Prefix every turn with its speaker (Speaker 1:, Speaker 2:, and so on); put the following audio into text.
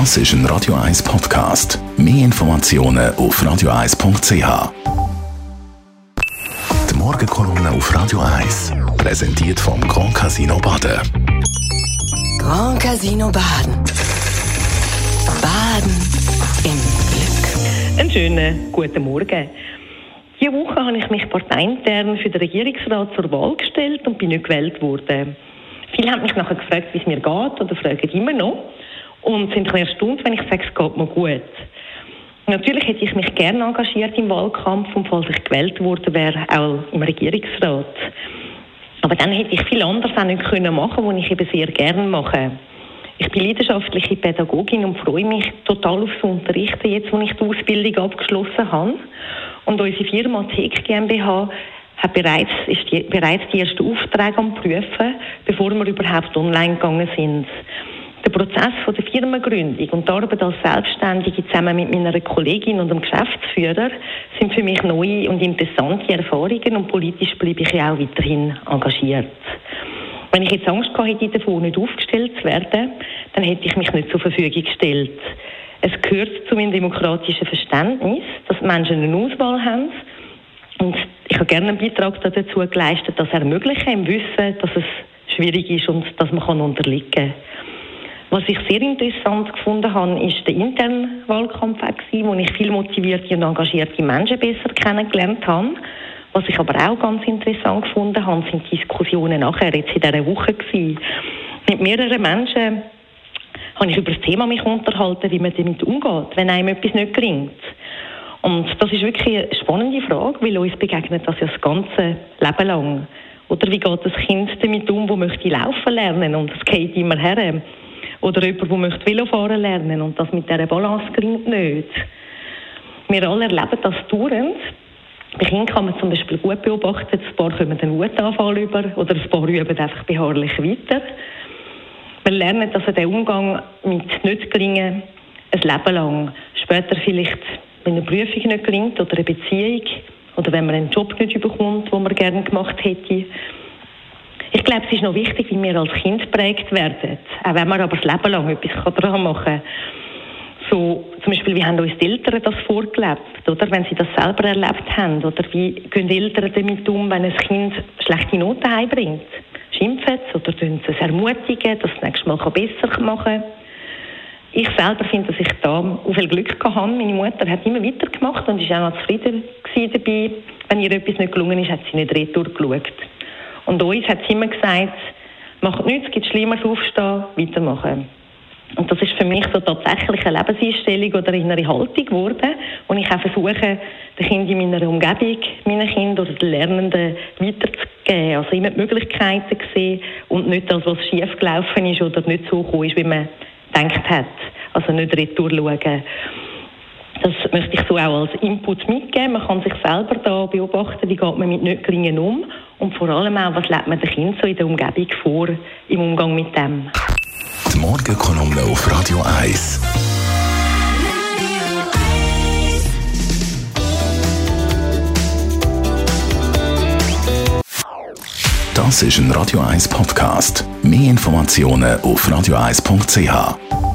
Speaker 1: Das ist ein Radio 1 Podcast. Mehr Informationen auf radio1.ch. Die Morgenkolumne auf Radio 1 präsentiert vom Grand Casino Baden.
Speaker 2: Grand Casino Baden. Baden im Glück.
Speaker 3: Einen schönen guten Morgen. Diese Woche habe ich mich parteiintern für den Regierungsrat zur Wahl gestellt und bin nicht gewählt worden. Viele haben mich nachher gefragt, wie es mir geht oder fragen immer noch und sind ein erstaunt, wenn ich sage, es geht mir gut. Natürlich hätte ich mich gerne engagiert im Wahlkampf und falls ich gewählt worden wäre, auch im Regierungsrat. Aber dann hätte ich viel anderes auch nicht können machen, was ich eben sehr gerne mache. Ich bin leidenschaftliche Pädagogin und freue mich total aufs Unterrichten, jetzt wo ich die Ausbildung abgeschlossen habe. Und unsere Firma Tech GmbH hat bereits, ist die, bereits die ersten Aufträge am Prüfen, bevor wir überhaupt online gegangen sind. Prozess von der Firmengründung und die Arbeit als Selbstständige zusammen mit meiner Kollegin und dem Geschäftsführer sind für mich neue und interessante Erfahrungen und politisch bleibe ich auch weiterhin engagiert. Wenn ich jetzt Angst hätte, davon nicht aufgestellt zu werden, dann hätte ich mich nicht zur Verfügung gestellt. Es gehört zu meinem demokratischen Verständnis, dass Menschen eine Auswahl haben und ich habe gerne einen Beitrag dazu geleistet, das ermöglichen, im Wissen, dass es schwierig ist und dass man unterliegen kann. Was ich sehr interessant gefunden habe, ist der interne Wahlkampf, wo ich viel motivierte und engagierte Menschen besser kennengelernt habe. Was ich aber auch ganz interessant gefunden habe, sind Diskussionen nachher, jetzt in dieser Woche gewesen. Mit mehreren Menschen habe ich über das Thema mich unterhalten, wie man damit umgeht, wenn einem etwas nicht gelingt. Und das ist wirklich eine spannende Frage, weil uns begegnet das ja das ganze Leben lang. Oder wie geht das Kind damit um, das möchte laufen lernen und es geht immer her? Oder jemand, der möchte Velofahren lernen und das mit dieser Balance gelingt nicht. Wir alle erleben das dauernd. Bei Kindern kann man zum Beispiel gut beobachten, ein paar kommen einen Wutanfall über oder ein paar üben einfach beharrlich weiter. Wir lernen also den Umgang mit nicht gelingen ein Leben lang. Später vielleicht, wenn eine Prüfung nicht gelingt oder eine Beziehung oder wenn man einen Job nicht bekommt, den man gerne gemacht hätte. Glaube, es ist noch wichtig, wie wir als Kind geprägt werden, auch wenn man aber das Leben lang etwas daran machen kann. So, zum Beispiel, wie haben uns die Eltern das vorgelebt, oder? Wenn sie das selber erlebt haben, oder wie gehen die Eltern damit um, wenn ein Kind schlechte Noten heimbringt? Schimpfen sie oder tun sie es ermutigen, dass es das nächste Mal besser machen kann? Ich selber finde, dass ich da auch viel Glück hatte. Meine Mutter hat immer weitergemacht und war auch noch zufrieden dabei. Wenn ihr etwas nicht gelungen ist, hat sie nicht retour geschaut. Und uns hat sie immer gesagt, macht nichts, es gibt Schlimmeres, aufstehen, weitermachen. Und das ist für mich so tatsächlich eine Lebenseinstellung oder innere Haltung geworden, und ich auch versuche, den Kindern in meiner Umgebung, meinen Kindern oder den Lernenden weiterzugeben. Also immer die Möglichkeiten sehen und nicht das, was schief gelaufen ist oder nicht so gekommen ist, wie man gedacht hat. Also nicht retour schauen. Das möchte ich so auch als Input mitgeben. Man kann sich selber da beobachten, wie geht man mit Nicht-Gelingen um und vor allem auch, was lebt man den Kindern so in der Umgebung vor, im Umgang mit dem.
Speaker 1: Die Morgenkolumne auf Radio 1. Das ist ein Radio 1 Podcast. Mehr Informationen auf radio1.ch.